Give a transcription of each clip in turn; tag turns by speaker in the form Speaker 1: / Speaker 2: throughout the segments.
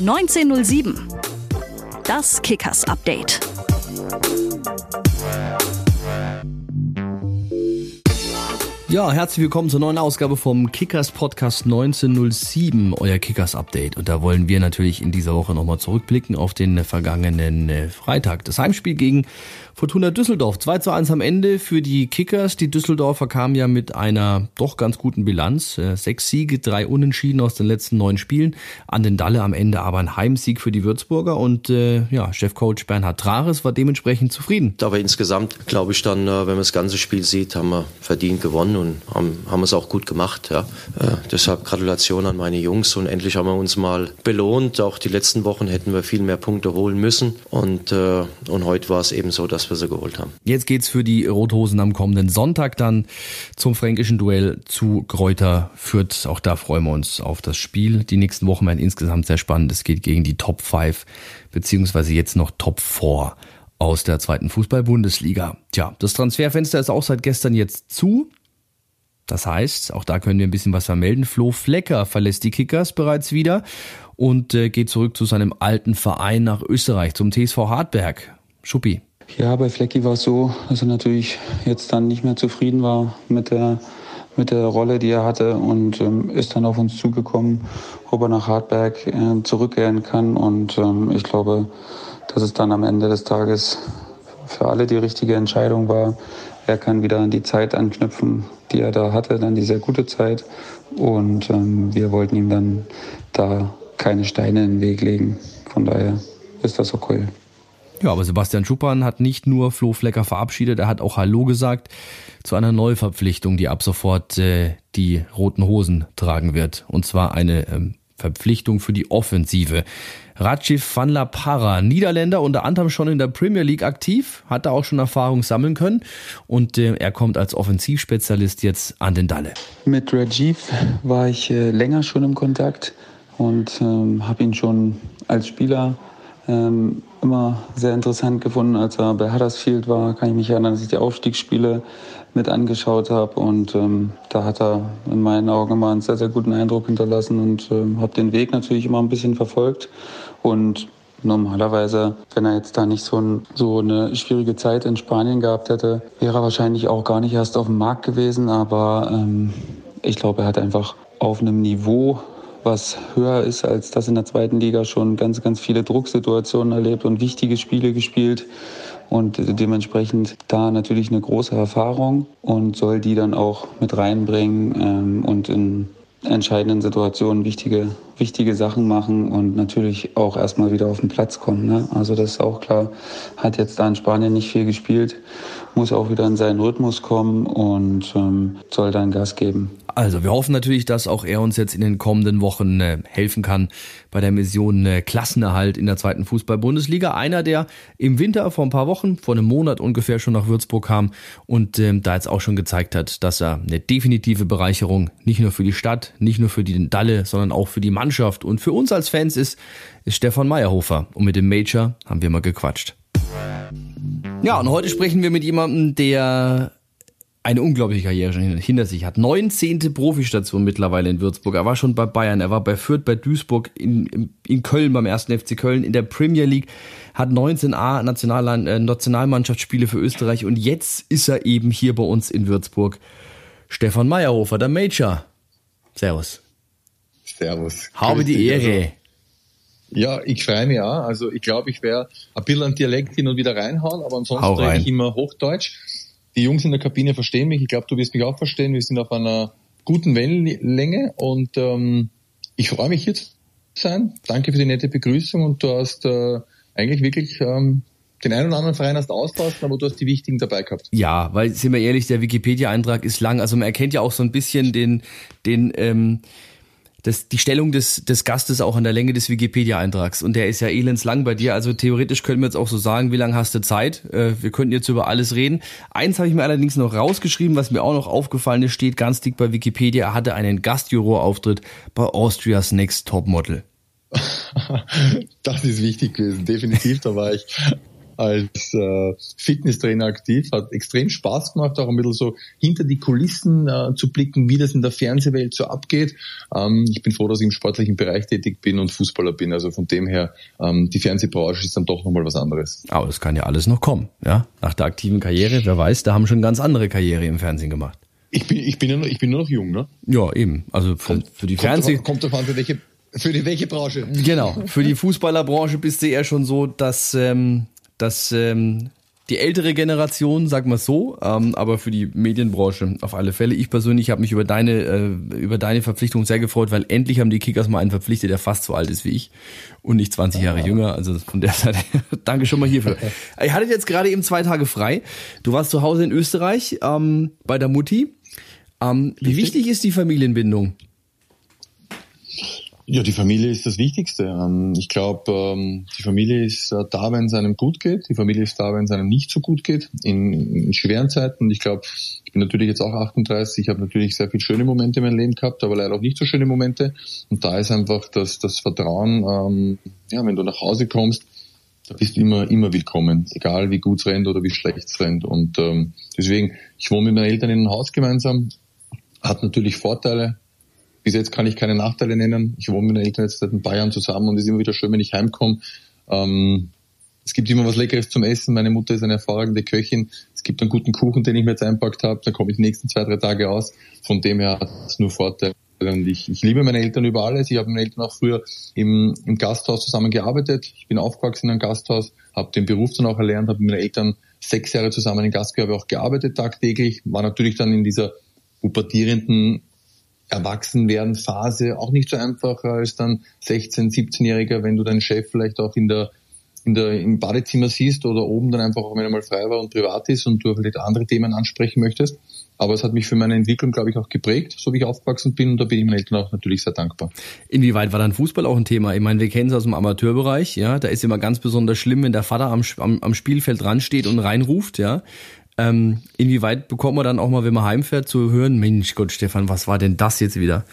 Speaker 1: 1907. Das Kickers Update.
Speaker 2: Ja, herzlich willkommen zur neuen Ausgabe vom Kickers Podcast 1907, euer Kickers Update. Und da wollen wir natürlich in dieser Woche nochmal zurückblicken auf den vergangenen äh, Freitag. Das Heimspiel gegen Fortuna Düsseldorf. 2 zu 1 am Ende für die Kickers. Die Düsseldorfer kamen ja mit einer doch ganz guten Bilanz. Äh, sechs Siege, drei Unentschieden aus den letzten neun Spielen. An den Dalle am Ende aber ein Heimsieg für die Würzburger. Und äh, ja, Chefcoach Bernhard Trares war dementsprechend zufrieden.
Speaker 3: Aber insgesamt glaube ich dann, äh, wenn man das ganze Spiel sieht, haben wir verdient gewonnen und haben, haben es auch gut gemacht. Ja. Äh, deshalb Gratulation an meine Jungs und endlich haben wir uns mal belohnt. Auch die letzten Wochen hätten wir viel mehr Punkte holen müssen. Und, äh, und heute war es eben so, dass wir sie geholt haben.
Speaker 2: Jetzt geht's für die Rothosen am kommenden Sonntag dann zum fränkischen Duell zu Kräuter Fürth. Auch da freuen wir uns auf das Spiel. Die nächsten Wochen werden insgesamt sehr spannend. Es geht gegen die Top 5 beziehungsweise jetzt noch Top 4 aus der zweiten Fußball-Bundesliga. Tja, das Transferfenster ist auch seit gestern jetzt zu. Das heißt, auch da können wir ein bisschen was vermelden. Flo Flecker verlässt die Kickers bereits wieder und äh, geht zurück zu seinem alten Verein nach Österreich, zum TSV Hartberg. Schuppi.
Speaker 4: Ja, bei Flecki war es so, dass er natürlich jetzt dann nicht mehr zufrieden war mit der, mit der Rolle, die er hatte und ähm, ist dann auf uns zugekommen, ob er nach Hartberg äh, zurückkehren kann. Und ähm, ich glaube, dass es dann am Ende des Tages für alle die richtige Entscheidung war. Er kann wieder an die Zeit anknüpfen, die er da hatte, dann die sehr gute Zeit. Und ähm, wir wollten ihm dann da keine Steine in den Weg legen. Von daher ist das okay.
Speaker 2: Ja, aber Sebastian Schuppan hat nicht nur Flo Flecker verabschiedet, er hat auch Hallo gesagt zu einer Neuverpflichtung, die ab sofort äh, die roten Hosen tragen wird. Und zwar eine ähm, Verpflichtung für die Offensive. Rajiv van la Parra, Niederländer, unter anderem schon in der Premier League aktiv, hat da auch schon Erfahrung sammeln können und äh, er kommt als Offensivspezialist jetzt an den Dalle.
Speaker 4: Mit Rajiv war ich äh, länger schon im Kontakt und ähm, habe ihn schon als Spieler ähm, immer sehr interessant gefunden. Als er bei Huddersfield war, kann ich mich erinnern, dass ich die Aufstiegsspiele mit angeschaut habe. Und ähm, da hat er in meinen Augen immer einen sehr, sehr guten Eindruck hinterlassen und ähm, habe den Weg natürlich immer ein bisschen verfolgt. Und Normalerweise, wenn er jetzt da nicht so, ein, so, eine schwierige Zeit in Spanien gehabt hätte, wäre er wahrscheinlich auch gar nicht erst auf dem Markt gewesen. Aber ähm, ich glaube, er hat einfach auf einem Niveau was höher ist als das in der zweiten Liga, schon ganz, ganz viele Drucksituationen erlebt und wichtige Spiele gespielt und dementsprechend da natürlich eine große Erfahrung und soll die dann auch mit reinbringen ähm, und in entscheidenden Situationen wichtige, wichtige Sachen machen und natürlich auch erstmal wieder auf den Platz kommen. Ne? Also das ist auch klar, hat jetzt da in Spanien nicht viel gespielt, muss auch wieder in seinen Rhythmus kommen und ähm, soll dann Gas geben.
Speaker 2: Also, wir hoffen natürlich, dass auch er uns jetzt in den kommenden Wochen äh, helfen kann bei der Mission äh, Klassenerhalt in der zweiten Fußball-Bundesliga. Einer, der im Winter vor ein paar Wochen, vor einem Monat ungefähr schon nach Würzburg kam und ähm, da jetzt auch schon gezeigt hat, dass er eine definitive Bereicherung nicht nur für die Stadt, nicht nur für die Dalle, sondern auch für die Mannschaft und für uns als Fans ist, ist Stefan Meyerhofer. Und mit dem Major haben wir mal gequatscht. Ja, und heute sprechen wir mit jemandem, der eine unglaubliche Karriere schon hinter sich hat. 19. Profistation mittlerweile in Würzburg. Er war schon bei Bayern, er war bei Fürth, bei Duisburg, in, in Köln beim ersten FC Köln, in der Premier League, hat 19a National, äh, Nationalmannschaftsspiele für Österreich und jetzt ist er eben hier bei uns in Würzburg. Stefan Meyerhofer, der Major. Servus.
Speaker 5: Servus.
Speaker 2: Habe die Ehre. Also,
Speaker 5: ja, ich freue mich auch. Also ich glaube, ich werde ein bisschen an Dialekt hin und wieder reinhauen, aber ansonsten spreche ich immer Hochdeutsch die Jungs in der Kabine verstehen mich. Ich glaube, du wirst mich auch verstehen. Wir sind auf einer guten Wellenlänge und ähm, ich freue mich hier zu sein. Danke für die nette Begrüßung und du hast äh, eigentlich wirklich ähm, den einen oder anderen Verein hast auslassen, aber du hast die wichtigen dabei gehabt.
Speaker 2: Ja, weil sind wir ehrlich, der Wikipedia-Eintrag ist lang. Also man erkennt ja auch so ein bisschen den, den ähm, das, die Stellung des, des Gastes auch an der Länge des Wikipedia-Eintrags. Und der ist ja elendslang bei dir. Also theoretisch können wir jetzt auch so sagen, wie lange hast du Zeit? Äh, wir könnten jetzt über alles reden. Eins habe ich mir allerdings noch rausgeschrieben, was mir auch noch aufgefallen ist, steht ganz dick bei Wikipedia. Er hatte einen Gastjurorauftritt bei Austria's Next Top Model.
Speaker 5: das ist wichtig gewesen, definitiv. Da war ich als äh, Fitnesstrainer aktiv. Hat extrem Spaß gemacht, auch ein bisschen so hinter die Kulissen äh, zu blicken, wie das in der Fernsehwelt so abgeht. Ähm, ich bin froh, dass ich im sportlichen Bereich tätig bin und Fußballer bin. Also von dem her, ähm, die Fernsehbranche ist dann doch nochmal was anderes.
Speaker 2: Aber das kann ja alles noch kommen, ja? Nach der aktiven Karriere, wer weiß, da haben schon ganz andere Karriere im Fernsehen gemacht.
Speaker 5: Ich bin, ich bin, ja noch, ich bin nur noch jung, ne?
Speaker 2: Ja, eben. Also für, kommt, für die Fernseh...
Speaker 5: Kommt davon, für welche, für die welche Branche?
Speaker 2: Genau. Für die Fußballerbranche bist du eher schon so, dass, ähm, dass ähm, die ältere Generation, sag mal so, ähm, aber für die Medienbranche auf alle Fälle. Ich persönlich habe mich über deine äh, über deine Verpflichtung sehr gefreut, weil endlich haben die Kickers mal einen verpflichtet, der fast so alt ist wie ich und nicht 20 Jahre jünger. Also von der Seite, danke schon mal hierfür. Ich hatte jetzt gerade eben zwei Tage frei. Du warst zu Hause in Österreich ähm, bei der Mutti. Ähm, wie wichtig ist die Familienbindung?
Speaker 5: Ja, die Familie ist das Wichtigste. Ähm, ich glaube, ähm, die Familie ist äh, da, wenn es einem gut geht. Die Familie ist da, wenn es einem nicht so gut geht, in, in schweren Zeiten. Und ich glaube, ich bin natürlich jetzt auch 38. Ich habe natürlich sehr viele schöne Momente in meinem Leben gehabt, aber leider auch nicht so schöne Momente. Und da ist einfach das, das Vertrauen, ähm, ja, wenn du nach Hause kommst, da bist du immer, immer willkommen, egal wie gut es rennt oder wie schlecht es rennt. Und ähm, deswegen, ich wohne mit meinen Eltern in einem Haus gemeinsam, hat natürlich Vorteile, bis jetzt kann ich keine Nachteile nennen. Ich wohne mit den Eltern jetzt seit ein paar Jahren zusammen und es ist immer wieder schön, wenn ich heimkomme. Ähm, es gibt immer was Leckeres zum Essen. Meine Mutter ist eine hervorragende Köchin. Es gibt einen guten Kuchen, den ich mir jetzt einpackt habe. Da komme ich die nächsten zwei, drei Tage aus. Von dem her hat es nur Vorteile. Und ich, ich liebe meine Eltern über alles. Ich habe mit meinen Eltern auch früher im, im Gasthaus zusammen gearbeitet. Ich bin aufgewachsen in einem Gasthaus, habe den Beruf dann auch erlernt, habe mit meinen Eltern sechs Jahre zusammen im Gastgewerbe auch gearbeitet tagtäglich. War natürlich dann in dieser pubertierenden Erwachsenwerden Phase auch nicht so einfach als dann 16, 17-Jähriger, wenn du deinen Chef vielleicht auch in der in der, im Badezimmer siehst oder oben dann einfach, wenn er mal frei war und privat ist und du vielleicht andere Themen ansprechen möchtest. Aber es hat mich für meine Entwicklung, glaube ich, auch geprägt, so wie ich aufgewachsen bin. Und da bin ich meinen Eltern auch natürlich sehr dankbar.
Speaker 2: Inwieweit war dann Fußball auch ein Thema? Ich meine, wir kennen es aus dem Amateurbereich, ja. Da ist immer ganz besonders schlimm, wenn der Vater am, am, am Spielfeld dran steht und reinruft, ja. Ähm, inwieweit bekommt man dann auch mal, wenn man heimfährt, zu hören, Mensch Gott, Stefan, was war denn das jetzt wieder?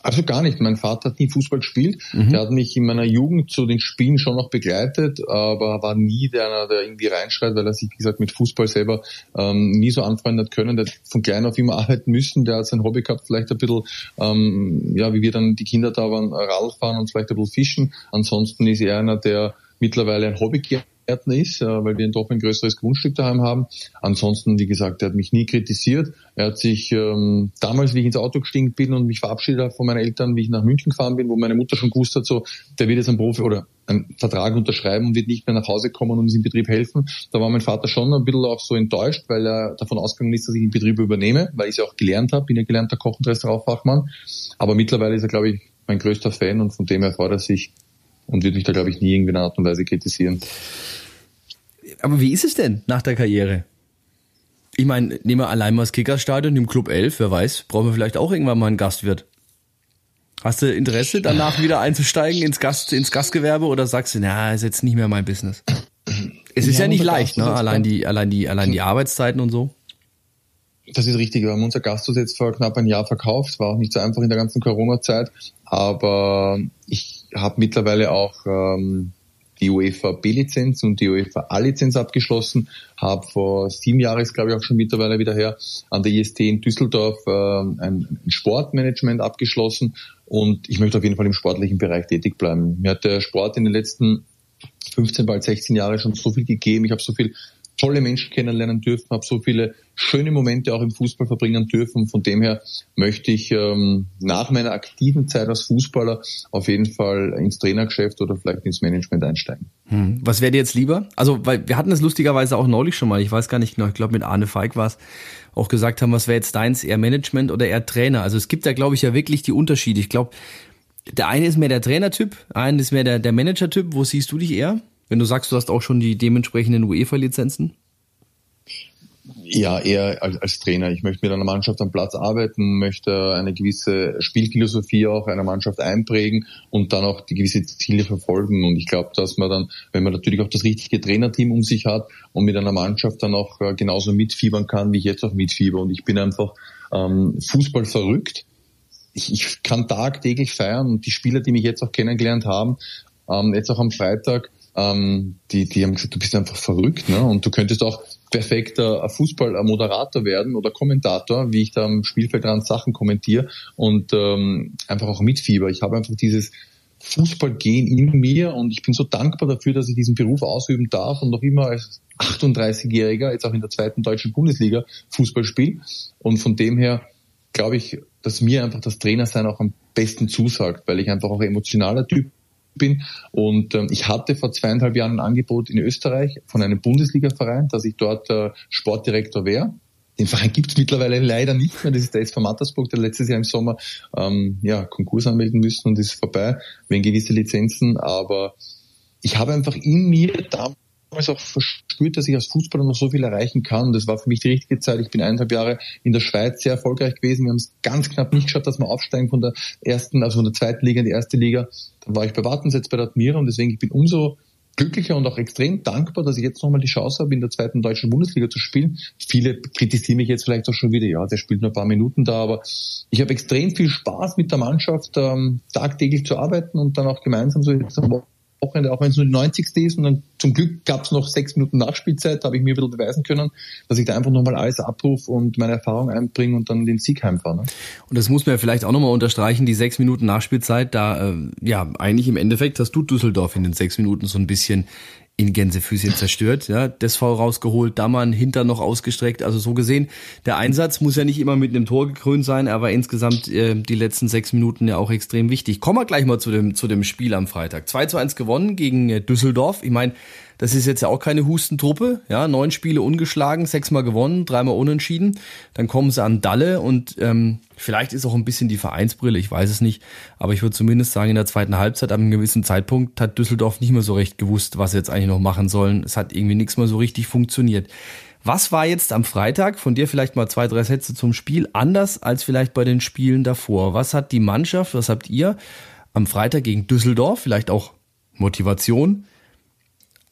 Speaker 5: Also gar nicht. Mein Vater hat nie Fußball gespielt. Mhm. Der hat mich in meiner Jugend zu den Spielen schon noch begleitet, aber war nie der, der irgendwie reinschreit, weil er sich, wie gesagt, mit Fußball selber ähm, nie so anfreunden hat können. Der hat von klein auf immer arbeiten müssen. Der hat sein Hobby gehabt, vielleicht ein bisschen, ähm, ja, wie wir dann die Kinder da waren, Radfahren und vielleicht ein bisschen fischen. Ansonsten ist er einer, der mittlerweile ein Hobby Gärtner ist, äh, weil wir doch ein größeres Grundstück daheim haben. Ansonsten, wie gesagt, er hat mich nie kritisiert. Er hat sich ähm, damals, wie ich ins Auto gestiegen bin und mich verabschiedet habe von meinen Eltern, wie ich nach München gefahren bin, wo meine Mutter schon gewusst hat, so, der wird jetzt ein Profi oder einen Vertrag unterschreiben und wird nicht mehr nach Hause kommen und uns im Betrieb helfen. Da war mein Vater schon ein bisschen auch so enttäuscht, weil er davon ausgegangen ist, dass ich den Betrieb übernehme, weil ich es ja auch gelernt habe, bin ja gelernter Koch- und Restaurantfachmann. Aber mittlerweile ist er, glaube ich, mein größter Fan und von dem her freut er sich und wird mich da, glaube ich, nie in einer Art und Weise kritisieren.
Speaker 2: Aber wie ist es denn nach der Karriere? Ich meine, nehmen wir allein mal das Kickerstadion im Club 11, wer weiß, brauchen wir vielleicht auch irgendwann mal einen Gastwirt. Hast du Interesse, danach wieder einzusteigen ins Gast, ins Gastgewerbe oder sagst du, na, ist jetzt nicht mehr mein Business? Es ist ja, ja nicht leicht, ne? Allein die, allein die, allein die Arbeitszeiten und so.
Speaker 5: Das ist richtig. Wir haben unser Gasthaus jetzt vor knapp ein Jahr verkauft. War auch nicht so einfach in der ganzen Corona-Zeit. Aber ich habe mittlerweile auch ähm, die UEFA B-Lizenz und die UEFA A-Lizenz abgeschlossen, habe vor sieben Jahren, glaube ich auch schon mittlerweile wieder her, an der IST in Düsseldorf äh, ein Sportmanagement abgeschlossen und ich möchte auf jeden Fall im sportlichen Bereich tätig bleiben. Mir hat der Sport in den letzten 15, bald 16 Jahren schon so viel gegeben. Ich habe so viel tolle Menschen kennenlernen dürfen, habe so viele schöne Momente auch im Fußball verbringen dürfen. Von dem her möchte ich ähm, nach meiner aktiven Zeit als Fußballer auf jeden Fall ins Trainergeschäft oder vielleicht ins Management einsteigen.
Speaker 2: Hm. Was wäre dir jetzt lieber? Also, weil wir hatten es lustigerweise auch neulich schon mal, ich weiß gar nicht genau, ich glaube mit Arne Feig war es, auch gesagt haben, was wäre jetzt deins, eher Management oder eher Trainer? Also es gibt da, glaube ich, ja wirklich die Unterschiede. Ich glaube, der eine ist mehr der Trainertyp, ein ist mehr der, der Manager-Typ. Wo siehst du dich eher? Wenn du sagst, du hast auch schon die dementsprechenden UEFA-Lizenzen?
Speaker 5: Ja, eher als, Trainer. Ich möchte mit einer Mannschaft am Platz arbeiten, möchte eine gewisse Spielphilosophie auch einer Mannschaft einprägen und dann auch die gewisse Ziele verfolgen. Und ich glaube, dass man dann, wenn man natürlich auch das richtige Trainerteam um sich hat und mit einer Mannschaft dann auch äh, genauso mitfiebern kann, wie ich jetzt auch mitfieber. Und ich bin einfach ähm, Fußball verrückt. Ich, ich kann tagtäglich feiern und die Spieler, die mich jetzt auch kennengelernt haben, ähm, jetzt auch am Freitag, ähm, die, die haben gesagt, du bist einfach verrückt, ne? Und du könntest auch perfekter Fußballmoderator werden oder Kommentator, wie ich da am Spielfeldrand Sachen kommentiere und ähm, einfach auch mitfieber. Ich habe einfach dieses Fußballgehen in mir und ich bin so dankbar dafür, dass ich diesen Beruf ausüben darf und noch immer als 38-Jähriger jetzt auch in der zweiten deutschen Bundesliga Fußball spiele. Und von dem her glaube ich, dass mir einfach das Trainersein auch am besten zusagt, weil ich einfach auch emotionaler Typ bin. Und ähm, ich hatte vor zweieinhalb Jahren ein Angebot in Österreich von einem Bundesliga-Verein, dass ich dort äh, Sportdirektor wäre. Den Verein gibt es mittlerweile leider nicht mehr. Das ist der SV Mattersburg, der letztes Jahr im Sommer ähm, ja, Konkurs anmelden müssen und ist vorbei, wegen gewisse Lizenzen. Aber ich habe einfach in mir damals damals auch verspürt, dass ich als Fußballer noch so viel erreichen kann. Das war für mich die richtige Zeit. Ich bin eineinhalb Jahre in der Schweiz sehr erfolgreich gewesen. Wir haben es ganz knapp nicht geschafft, dass wir aufsteigen von der ersten, also von der zweiten Liga in die erste Liga. Dann war ich bei Wartens jetzt bei der Admira und deswegen ich bin umso glücklicher und auch extrem dankbar, dass ich jetzt nochmal die Chance habe, in der zweiten deutschen Bundesliga zu spielen. Viele kritisieren mich jetzt vielleicht auch schon wieder, ja, der spielt nur ein paar Minuten da, aber ich habe extrem viel Spaß mit der Mannschaft, ähm, tagtäglich zu arbeiten und dann auch gemeinsam so jetzt am Wochenende, auch wenn es nur die 90. ist. Und dann zum Glück gab es noch sechs Minuten Nachspielzeit, habe ich mir ein beweisen können, dass ich da einfach nochmal alles abrufe und meine Erfahrung einbringe und dann den Sieg heimfahre. Ne?
Speaker 2: Und das muss man ja vielleicht auch nochmal unterstreichen, die sechs Minuten Nachspielzeit, da, äh, ja, eigentlich im Endeffekt hast du Düsseldorf in den sechs Minuten so ein bisschen in Gänsefüßchen zerstört, ja, das V rausgeholt, da ein Hinter noch ausgestreckt, also so gesehen, der Einsatz muss ja nicht immer mit einem Tor gekrönt sein, aber insgesamt äh, die letzten sechs Minuten ja auch extrem wichtig. Kommen wir gleich mal zu dem, zu dem Spiel am Freitag. 2 zu 1 gewonnen gegen äh, Düsseldorf. Ich meine, das ist jetzt ja auch keine Hustentruppe, ja, neun Spiele ungeschlagen, sechsmal gewonnen, dreimal unentschieden. Dann kommen sie an Dalle und ähm, vielleicht ist auch ein bisschen die Vereinsbrille, ich weiß es nicht, aber ich würde zumindest sagen, in der zweiten Halbzeit, ab einem gewissen Zeitpunkt, hat Düsseldorf nicht mehr so recht gewusst, was sie jetzt eigentlich noch machen sollen. Es hat irgendwie nichts mehr so richtig funktioniert. Was war jetzt am Freitag, von dir vielleicht mal zwei, drei Sätze zum Spiel, anders als vielleicht bei den Spielen davor? Was hat die Mannschaft, was habt ihr am Freitag gegen Düsseldorf, vielleicht auch Motivation,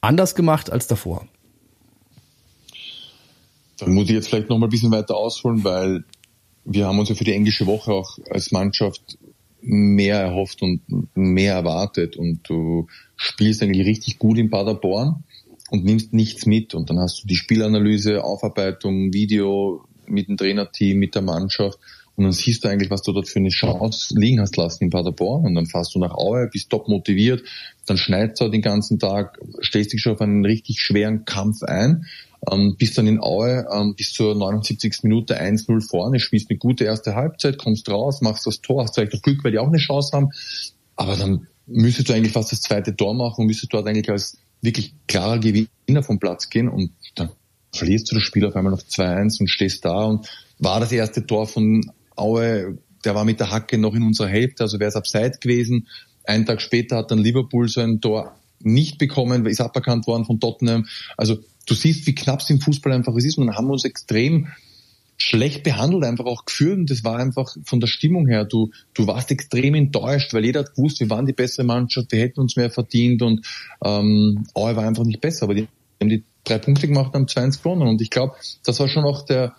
Speaker 2: anders gemacht als davor?
Speaker 5: Dann muss ich jetzt vielleicht noch mal ein bisschen weiter ausholen, weil wir haben uns ja für die englische Woche auch als Mannschaft mehr erhofft und mehr erwartet. Und du spielst eigentlich richtig gut in Paderborn und nimmst nichts mit. Und dann hast du die Spielanalyse, Aufarbeitung, Video mit dem Trainerteam, mit der Mannschaft und dann siehst du eigentlich, was du dort für eine Chance liegen hast lassen in Paderborn. Und dann fährst du nach Aue, bist top motiviert, dann schneidest du den ganzen Tag, stellst dich schon auf einen richtig schweren Kampf ein, ähm, bist dann in Aue ähm, bis zur 79. Minute 1-0 vorne, spielst eine gute erste Halbzeit, kommst raus, machst das Tor, hast vielleicht das Glück, weil die auch eine Chance haben, aber dann müsstest du eigentlich fast das zweite Tor machen und müsstest dort eigentlich als wirklich klarer Gewinner vom Platz gehen. Und dann verlierst du das Spiel auf einmal auf 2-1 und stehst da. Und war das erste Tor von Aue, der war mit der Hacke noch in unserer Hälfte, also wäre es abseits gewesen. Einen Tag später hat dann Liverpool so ein Tor nicht bekommen, ist aberkannt worden von Tottenham. Also du siehst, wie knapp es im Fußball einfach ist und dann haben wir uns extrem schlecht behandelt, einfach auch geführt und das war einfach von der Stimmung her, du, du warst extrem enttäuscht, weil jeder hat gewusst, wir waren die bessere Mannschaft, wir hätten uns mehr verdient und ähm, Aue war einfach nicht besser, aber die haben die drei Punkte gemacht, haben 2-1 gewonnen und ich glaube, das war schon auch der,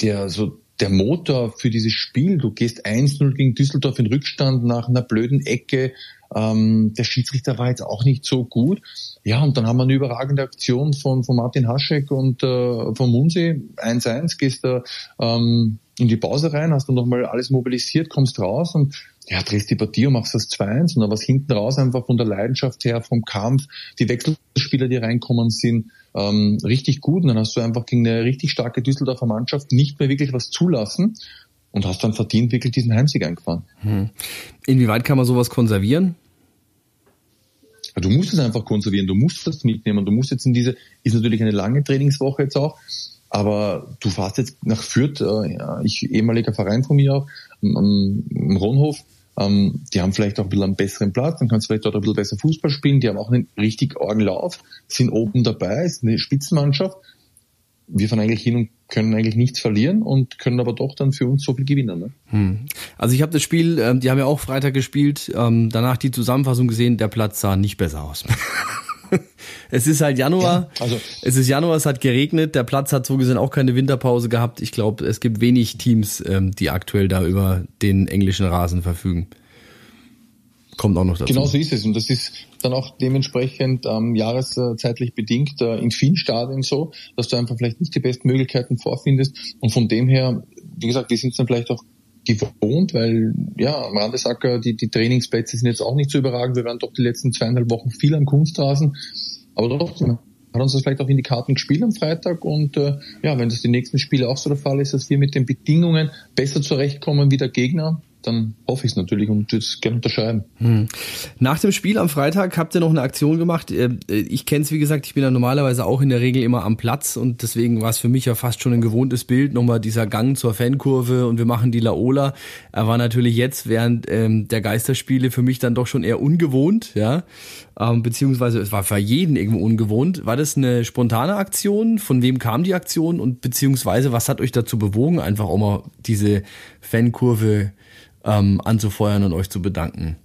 Speaker 5: der so der Motor für dieses Spiel. Du gehst 1-0 gegen Düsseldorf in Rückstand nach einer blöden Ecke. Ähm, der Schiedsrichter war jetzt auch nicht so gut. Ja, und dann haben wir eine überragende Aktion von, von Martin Haschek und äh, von Munsi. 1-1, gehst da ähm, in die Pause rein, hast dann nochmal alles mobilisiert, kommst raus und ja, drehst die Partie und machst das 2-1 und dann was hinten raus einfach von der Leidenschaft her, vom Kampf, die Wechselspieler, die reinkommen sind, ähm, richtig gut. Und dann hast du einfach gegen eine richtig starke Düsseldorfer Mannschaft nicht mehr wirklich was zulassen und hast dann verdient wirklich diesen Heimsieg eingefahren. Hm.
Speaker 2: Inwieweit kann man sowas konservieren?
Speaker 5: du musst es einfach konservieren, du musst das mitnehmen, du musst jetzt in diese, ist natürlich eine lange Trainingswoche jetzt auch, aber du fährst jetzt nach Fürth, äh, ich ehemaliger Verein von mir auch, am, am Ronhof, ähm, die haben vielleicht auch ein bisschen einen besseren Platz, dann kannst du vielleicht dort ein bisschen besser Fußball spielen, die haben auch einen richtig argen Lauf, sind oben dabei, ist eine Spitzenmannschaft. Wir fahren eigentlich hin und können eigentlich nichts verlieren und können aber doch dann für uns so viel gewinnen. Ne?
Speaker 2: Hm. Also ich habe das Spiel, ähm, die haben ja auch Freitag gespielt, ähm, danach die Zusammenfassung gesehen, der Platz sah nicht besser aus. es ist halt Januar. Ja, also es ist Januar, es hat geregnet. Der Platz hat so gesehen auch keine Winterpause gehabt. Ich glaube, es gibt wenig Teams, ähm, die aktuell da über den englischen Rasen verfügen. Kommt auch noch dazu.
Speaker 5: Genau so ist es. Und das ist dann auch dementsprechend ähm, jahreszeitlich bedingt äh, in vielen Stadien so, dass du einfach vielleicht nicht die besten Möglichkeiten vorfindest. Und von dem her, wie gesagt, wir sind dann vielleicht auch gewohnt, weil ja, am Randesacker, die, die Trainingsplätze sind jetzt auch nicht so überragend. Wir waren doch die letzten zweieinhalb Wochen viel am Kunstrasen. Aber trotzdem hat uns das vielleicht auch in die Karten gespielt am Freitag. Und äh, ja, wenn das die nächsten Spiele auch so der Fall ist, dass wir mit den Bedingungen besser zurechtkommen wie der Gegner, dann hoffe ich es natürlich und würde es gerne unterschreiben. Hm.
Speaker 2: Nach dem Spiel am Freitag habt ihr noch eine Aktion gemacht. Äh, ich kenne es, wie gesagt, ich bin ja normalerweise auch in der Regel immer am Platz und deswegen war es für mich ja fast schon ein gewohntes Bild. Nochmal dieser Gang zur Fankurve und wir machen die Laola. Er war natürlich jetzt während ähm, der Geisterspiele für mich dann doch schon eher ungewohnt, ja. Ähm, beziehungsweise es war für jeden irgendwo ungewohnt. War das eine spontane Aktion? Von wem kam die Aktion? Und beziehungsweise was hat euch dazu bewogen, einfach auch mal diese Fankurve ähm, anzufeuern und euch zu bedanken?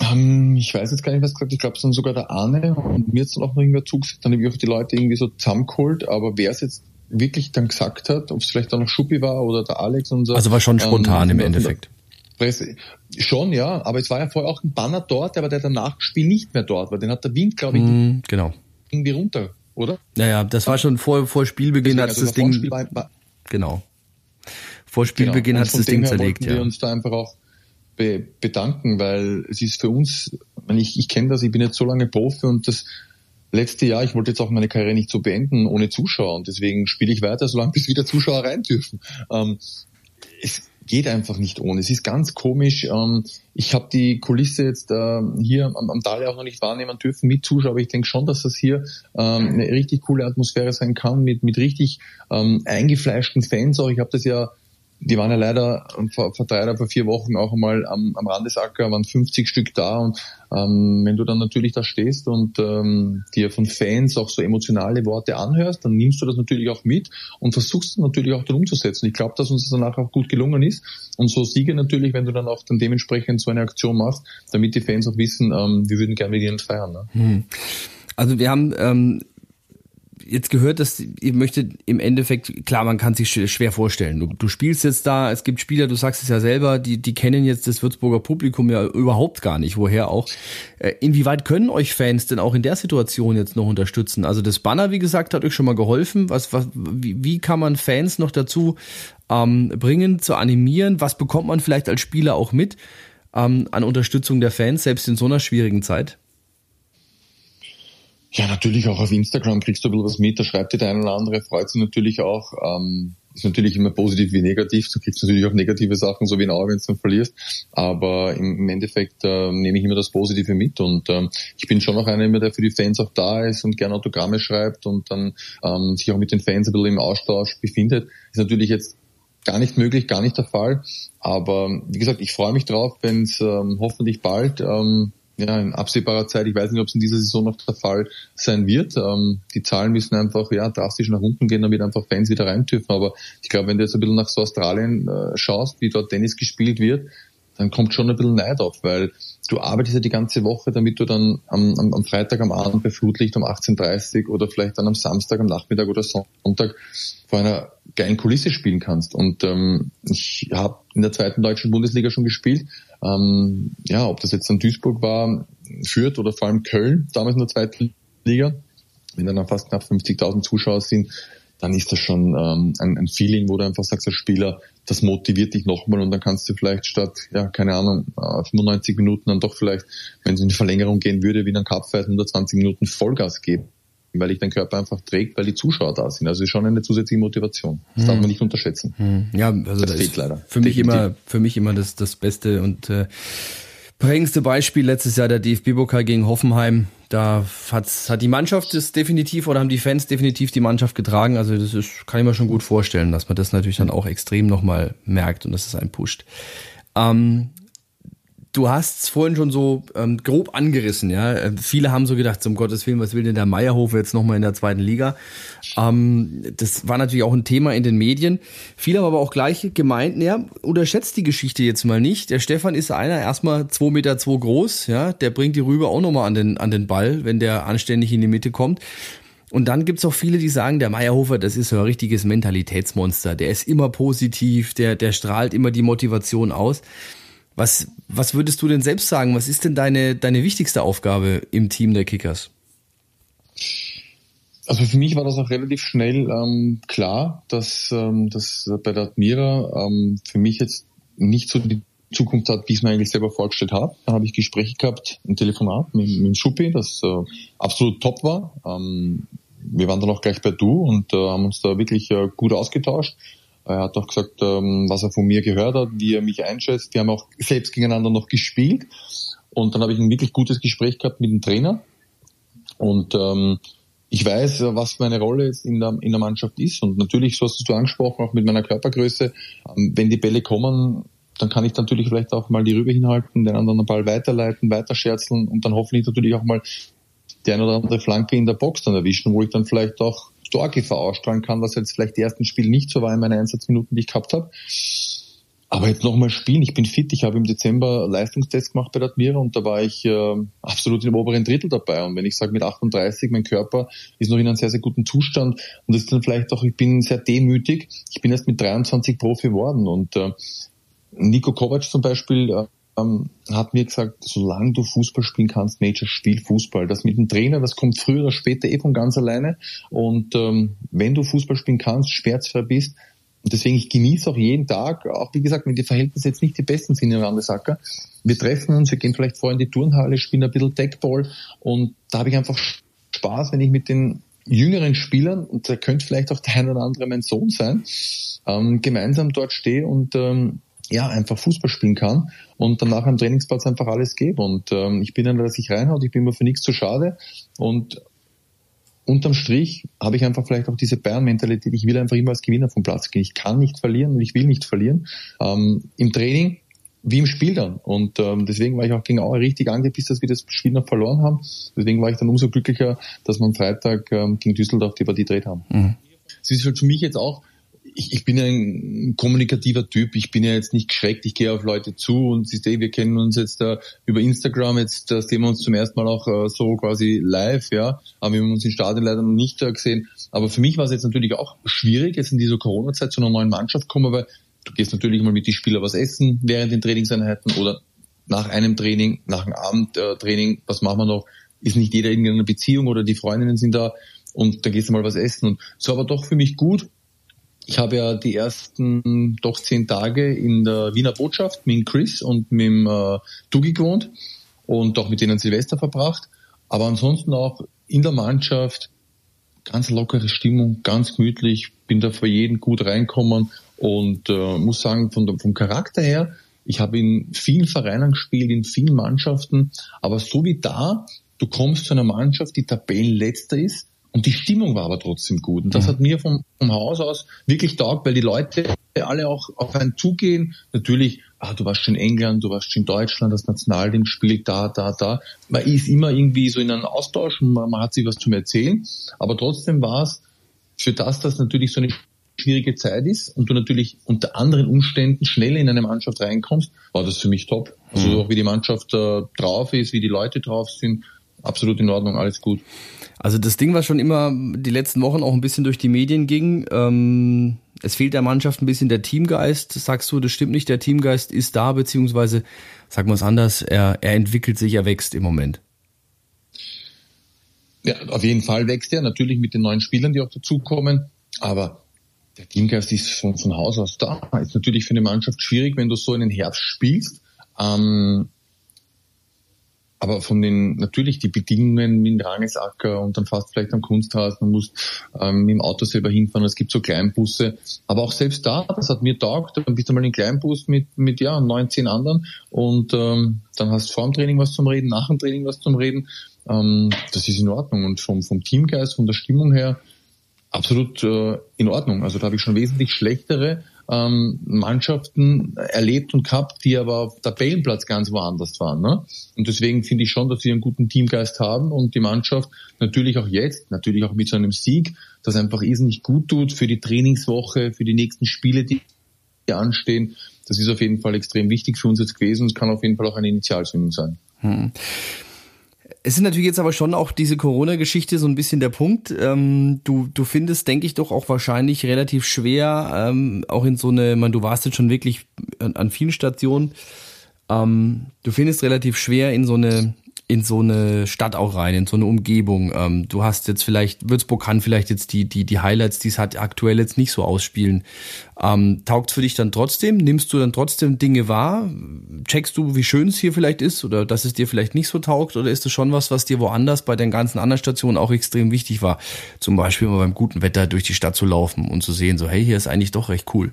Speaker 5: Um, ähm, ich weiß jetzt gar nicht, was gesagt. Ich glaube, es dann sogar der Arne und mir jetzt noch irgendwer zugesagt. Dann habe ich auch die Leute irgendwie so zusammengeholt. Aber wer es jetzt wirklich dann gesagt hat, ob es vielleicht auch noch Schuppi war oder der Alex und so.
Speaker 2: Also war schon spontan ähm, im Endeffekt.
Speaker 5: Presse. Schon, ja, aber es war ja vorher auch ein Banner dort, aber der danach Spiel nicht mehr dort war. Den hat der Wind, glaube ich,
Speaker 2: mm, genau.
Speaker 5: irgendwie runter, oder?
Speaker 2: Naja, das war schon vor, vor Spielbeginn, hat also das Ding. War, war, genau. Vor Spielbeginn genau. hat es das Ding zerlegt,
Speaker 5: ja. wir uns da einfach auch be bedanken, weil es ist für uns, ich, ich kenne das, ich bin jetzt so lange Profi und das letzte Jahr, ich wollte jetzt auch meine Karriere nicht so beenden ohne Zuschauer und deswegen spiele ich weiter, solange bis wieder Zuschauer rein dürfen. Ähm, es geht einfach nicht ohne. Es ist ganz komisch. Ähm, ich habe die Kulisse jetzt äh, hier am, am Dali auch noch nicht wahrnehmen dürfen mit Zuschauern, aber ich denke schon, dass das hier ähm, eine richtig coole Atmosphäre sein kann mit, mit richtig ähm, eingefleischten Fans auch. Ich habe das ja die waren ja leider vor, vor drei oder vor vier Wochen auch einmal am, am Randesacker, waren 50 Stück da und ähm, wenn du dann natürlich da stehst und ähm, dir von Fans auch so emotionale Worte anhörst, dann nimmst du das natürlich auch mit und versuchst es natürlich auch dann umzusetzen. Ich glaube, dass uns das danach auch gut gelungen ist und so Siege natürlich, wenn du dann auch dann dementsprechend so eine Aktion machst, damit die Fans auch wissen, ähm, wir würden gerne mit ihnen feiern. Ne? Hm.
Speaker 2: Also wir haben ähm, jetzt gehört, dass ihr möchtet im Endeffekt, klar, man kann sich schwer vorstellen. Du, du spielst jetzt da, es gibt Spieler, du sagst es ja selber, die, die kennen jetzt das Würzburger Publikum ja überhaupt gar nicht, woher auch. Äh, inwieweit können euch Fans denn auch in der Situation jetzt noch unterstützen? Also das Banner, wie gesagt, hat euch schon mal geholfen. Was, was, wie, wie kann man Fans noch dazu ähm, bringen, zu animieren? Was bekommt man vielleicht als Spieler auch mit ähm, an Unterstützung der Fans, selbst in so einer schwierigen Zeit?
Speaker 5: Ja, natürlich auch auf Instagram kriegst du ein bisschen was mit, da schreibt dir der eine oder andere, freut sich natürlich auch. Ähm, ist natürlich immer positiv wie negativ. Du kriegst natürlich auch negative Sachen, so wie in Auer, wenn du dann verlierst. Aber im, Endeffekt äh, nehme ich immer das Positive mit. Und ähm, ich bin schon noch einer, der für die Fans auch da ist und gerne Autogramme schreibt und dann ähm, sich auch mit den Fans ein bisschen im Austausch befindet. Ist natürlich jetzt gar nicht möglich, gar nicht der Fall. Aber wie gesagt, ich freue mich drauf, wenn es ähm, hoffentlich bald ähm, ja, in absehbarer Zeit. Ich weiß nicht, ob es in dieser Saison noch der Fall sein wird. Ähm, die Zahlen müssen einfach ja drastisch nach unten gehen, damit einfach Fans wieder rein dürfen. Aber ich glaube, wenn du jetzt ein bisschen nach so Australien äh, schaust, wie dort Tennis gespielt wird, dann kommt schon ein bisschen Neid auf, weil du arbeitest ja die ganze Woche, damit du dann am, am, am Freitag am Abend bei Flutlicht um 18.30 Uhr oder vielleicht dann am Samstag am Nachmittag oder Sonntag vor einer geilen Kulisse spielen kannst. Und ähm, ich habe in der zweiten deutschen Bundesliga schon gespielt. Ähm, ja, ob das jetzt dann Duisburg war, Fürth oder vor allem Köln, damals in der zweiten Liga, wenn dann fast knapp 50.000 Zuschauer sind, dann ist das schon ähm, ein, ein Feeling, wo du einfach sagst als Spieler, das motiviert dich nochmal und dann kannst du vielleicht statt, ja, keine Ahnung, 95 äh, Minuten dann doch vielleicht, wenn es in die Verlängerung gehen würde, wie ein Cupfight 120 Minuten Vollgas geben weil ich den Körper einfach trägt, weil die Zuschauer da sind. Also ist schon eine zusätzliche Motivation. Das hm. darf man nicht unterschätzen.
Speaker 2: Hm. Ja, also das, das fehlt leider. Für mich Definitiv. immer, für mich immer das, das Beste und äh, prägendste Beispiel letztes Jahr der DFB-Pokal gegen Hoffenheim. Da hat's, hat die Mannschaft das definitiv oder haben die Fans definitiv die Mannschaft getragen. Also das ist, kann ich mir schon gut vorstellen, dass man das natürlich dann auch extrem nochmal merkt und dass es einen pusht. Ähm, du hast es vorhin schon so ähm, grob angerissen, ja. Äh, viele haben so gedacht, zum Gottes Willen, was will denn der Meierhof jetzt nochmal in der zweiten Liga? Ähm, das war natürlich auch ein Thema in den Medien. Viele haben aber auch gleich gemeint, ja, unterschätzt die Geschichte jetzt mal nicht. Der Stefan ist einer, erstmal zwei Meter zwei groß, ja, der bringt die Rübe auch nochmal an den, an den Ball, wenn der anständig in die Mitte kommt. Und dann gibt's auch viele, die sagen, der Meierhofer, das ist so ein richtiges Mentalitätsmonster. Der ist immer positiv, der, der strahlt immer die Motivation aus. Was, was würdest du denn selbst sagen? Was ist denn deine, deine wichtigste Aufgabe im Team der Kickers?
Speaker 5: Also für mich war das auch relativ schnell ähm, klar, dass, ähm, dass bei der Admira ähm, für mich jetzt nicht so die Zukunft hat, wie ich es mir eigentlich selber vorgestellt habe. Dann habe ich Gespräche gehabt, ein Telefonat mit, mit Schuppi, das äh, absolut top war. Ähm, wir waren dann auch gleich bei Du und äh, haben uns da wirklich äh, gut ausgetauscht. Er hat auch gesagt, ähm, was er von mir gehört hat, wie er mich einschätzt. Wir haben auch selbst gegeneinander noch gespielt. Und dann habe ich ein wirklich gutes Gespräch gehabt mit dem Trainer. Und ähm, ich weiß, was meine Rolle jetzt in der, in der Mannschaft ist. Und natürlich, so hast du angesprochen, auch mit meiner Körpergröße, ähm, wenn die Bälle kommen, dann kann ich natürlich vielleicht auch mal die Rübe hinhalten, den anderen Ball weiterleiten, weiterscherzeln und dann hoffentlich natürlich auch mal die eine oder andere Flanke in der Box dann erwischen, wo ich dann vielleicht auch Torgefahr ausstrahlen kann, was jetzt vielleicht die ersten Spiele nicht so war in meinen Einsatzminuten, die ich gehabt habe. Aber jetzt nochmal spielen, ich bin fit, ich habe im Dezember Leistungstest gemacht bei der Admira und da war ich äh, absolut im oberen Drittel dabei. Und wenn ich sage mit 38, mein Körper ist noch in einem sehr, sehr guten Zustand. Und das ist dann vielleicht auch, ich bin sehr demütig, ich bin erst mit 23 Profi geworden. Und äh, Nico Kovac zum Beispiel äh, ähm, hat mir gesagt, solange du Fußball spielen kannst, Major, spiel Fußball. Das mit dem Trainer, das kommt früher oder später eh von ganz alleine. Und ähm, wenn du Fußball spielen kannst, schmerzfrei bist, und deswegen, ich genieße auch jeden Tag, auch wie gesagt, wenn die Verhältnisse jetzt nicht die besten sind in Randesacker. Wir treffen uns, wir gehen vielleicht vorher in die Turnhalle, spielen ein bisschen Deckball und da habe ich einfach Spaß, wenn ich mit den jüngeren Spielern, und da könnte vielleicht auch der ein oder andere mein Sohn sein, ähm, gemeinsam dort stehe und ähm, ja, einfach Fußball spielen kann und danach am Trainingsplatz einfach alles gebe. Und ähm, ich bin einer, der sich reinhaut, ich bin mir für nichts zu schade. Und unterm Strich habe ich einfach vielleicht auch diese Bayern-Mentalität, ich will einfach immer als Gewinner vom Platz gehen. Ich kann nicht verlieren und ich will nicht verlieren. Ähm, Im Training wie im Spiel dann. Und ähm, deswegen war ich auch gegen Aue richtig angepisst, dass wir das Spiel noch verloren haben. Deswegen war ich dann umso glücklicher, dass wir am Freitag ähm, gegen Düsseldorf die Partie gedreht haben. Mhm. Es ist halt für mich jetzt auch ich, ich bin ein kommunikativer Typ, ich bin ja jetzt nicht geschreckt, ich gehe auf Leute zu und siehst eh, wir kennen uns jetzt äh, über Instagram, jetzt äh, sehen wir uns zum ersten Mal auch äh, so quasi live, ja, aber wir haben uns im Stadion leider noch nicht äh, gesehen. Aber für mich war es jetzt natürlich auch schwierig, jetzt in dieser Corona-Zeit zu einer neuen Mannschaft kommen, weil du gehst natürlich mal mit den Spielern was essen während den Trainingseinheiten oder nach einem Training, nach einem Abendtraining, was machen wir noch? Ist nicht jeder in einer Beziehung oder die Freundinnen sind da und da gehst du mal was essen. Und so aber doch für mich gut, ich habe ja die ersten doch zehn Tage in der Wiener Botschaft mit Chris und mit äh, Dugi gewohnt und auch mit denen Silvester verbracht. Aber ansonsten auch in der Mannschaft ganz lockere Stimmung, ganz gemütlich, bin da für jeden gut reinkommen und äh, muss sagen, von, vom Charakter her, ich habe in vielen Vereinen gespielt, in vielen Mannschaften, aber so wie da, du kommst zu einer Mannschaft, die Tabellenletzter ist, und die Stimmung war aber trotzdem gut. Und das mhm. hat mir vom, vom Haus aus wirklich taugt, weil die Leute alle auch auf einen zugehen. Natürlich, ah, du warst schon in England, du warst schon in Deutschland, das Nationalteam spielt da, da, da. Man ist immer irgendwie so in einem Austausch und man, man hat sich was zum Erzählen. Aber trotzdem war es für das, dass natürlich so eine schwierige Zeit ist und du natürlich unter anderen Umständen schnell in eine Mannschaft reinkommst, war das für mich top. Also mhm. auch wie die Mannschaft äh, drauf ist, wie die Leute drauf sind, absolut in Ordnung, alles gut.
Speaker 2: Also das Ding, was schon immer die letzten Wochen auch ein bisschen durch die Medien ging, ähm, es fehlt der Mannschaft ein bisschen der Teamgeist. Sagst du, das stimmt nicht, der Teamgeist ist da, beziehungsweise, sagen wir es anders, er, er entwickelt sich, er wächst im Moment.
Speaker 5: Ja, auf jeden Fall wächst er, natürlich mit den neuen Spielern, die auch dazukommen, aber der Teamgeist ist von, von Haus aus da. Ist natürlich für eine Mannschaft schwierig, wenn du so in den Herbst spielst. Ähm, aber von den, natürlich die Bedingungen mit dem Rangesacker und dann fast vielleicht am Kunsthaus, man muss ähm, mit dem Auto selber hinfahren, es gibt so Kleinbusse. Aber auch selbst da, das hat mir taugt, dann bist du mal in Kleinbus mit, mit ja, neun, zehn anderen und ähm, dann hast du vor dem Training was zum Reden, nach dem Training was zum Reden. Ähm, das ist in Ordnung. Und vom, vom Teamgeist, von der Stimmung her, absolut äh, in Ordnung. Also da habe ich schon wesentlich schlechtere ähm, Mannschaften erlebt und gehabt, die aber auf Tabellenplatz ganz woanders waren. Ne? Und deswegen finde ich schon, dass wir einen guten Teamgeist haben und die Mannschaft natürlich auch jetzt, natürlich auch mit so einem Sieg, das einfach irrsinnig gut tut für die Trainingswoche, für die nächsten Spiele, die anstehen. Das ist auf jeden Fall extrem wichtig für uns jetzt gewesen und kann auf jeden Fall auch eine Initialzündung sein. Hm.
Speaker 2: Es ist natürlich jetzt aber schon auch diese Corona-Geschichte so ein bisschen der Punkt. Ähm, du, du findest, denke ich, doch auch wahrscheinlich relativ schwer, ähm, auch in so eine, man, du warst jetzt schon wirklich an, an vielen Stationen, Ähm, du findest relativ schwer in so eine in so eine Stadt auch rein, in so eine Umgebung. Ähm, du hast jetzt vielleicht, Würzburg kann vielleicht jetzt die, die, die Highlights, die es hat, aktuell jetzt nicht so ausspielen. Ähm, Taugt für dich dann trotzdem? Nimmst du dann trotzdem Dinge wahr? Checkst du, wie schön es hier vielleicht ist oder dass es dir vielleicht nicht so taugt? Oder ist es schon was, was dir woanders bei den ganzen anderen Stationen auch extrem wichtig war? Zum Beispiel mal beim guten Wetter durch die Stadt zu laufen und zu sehen, so, hey, hier ist eigentlich doch recht cool.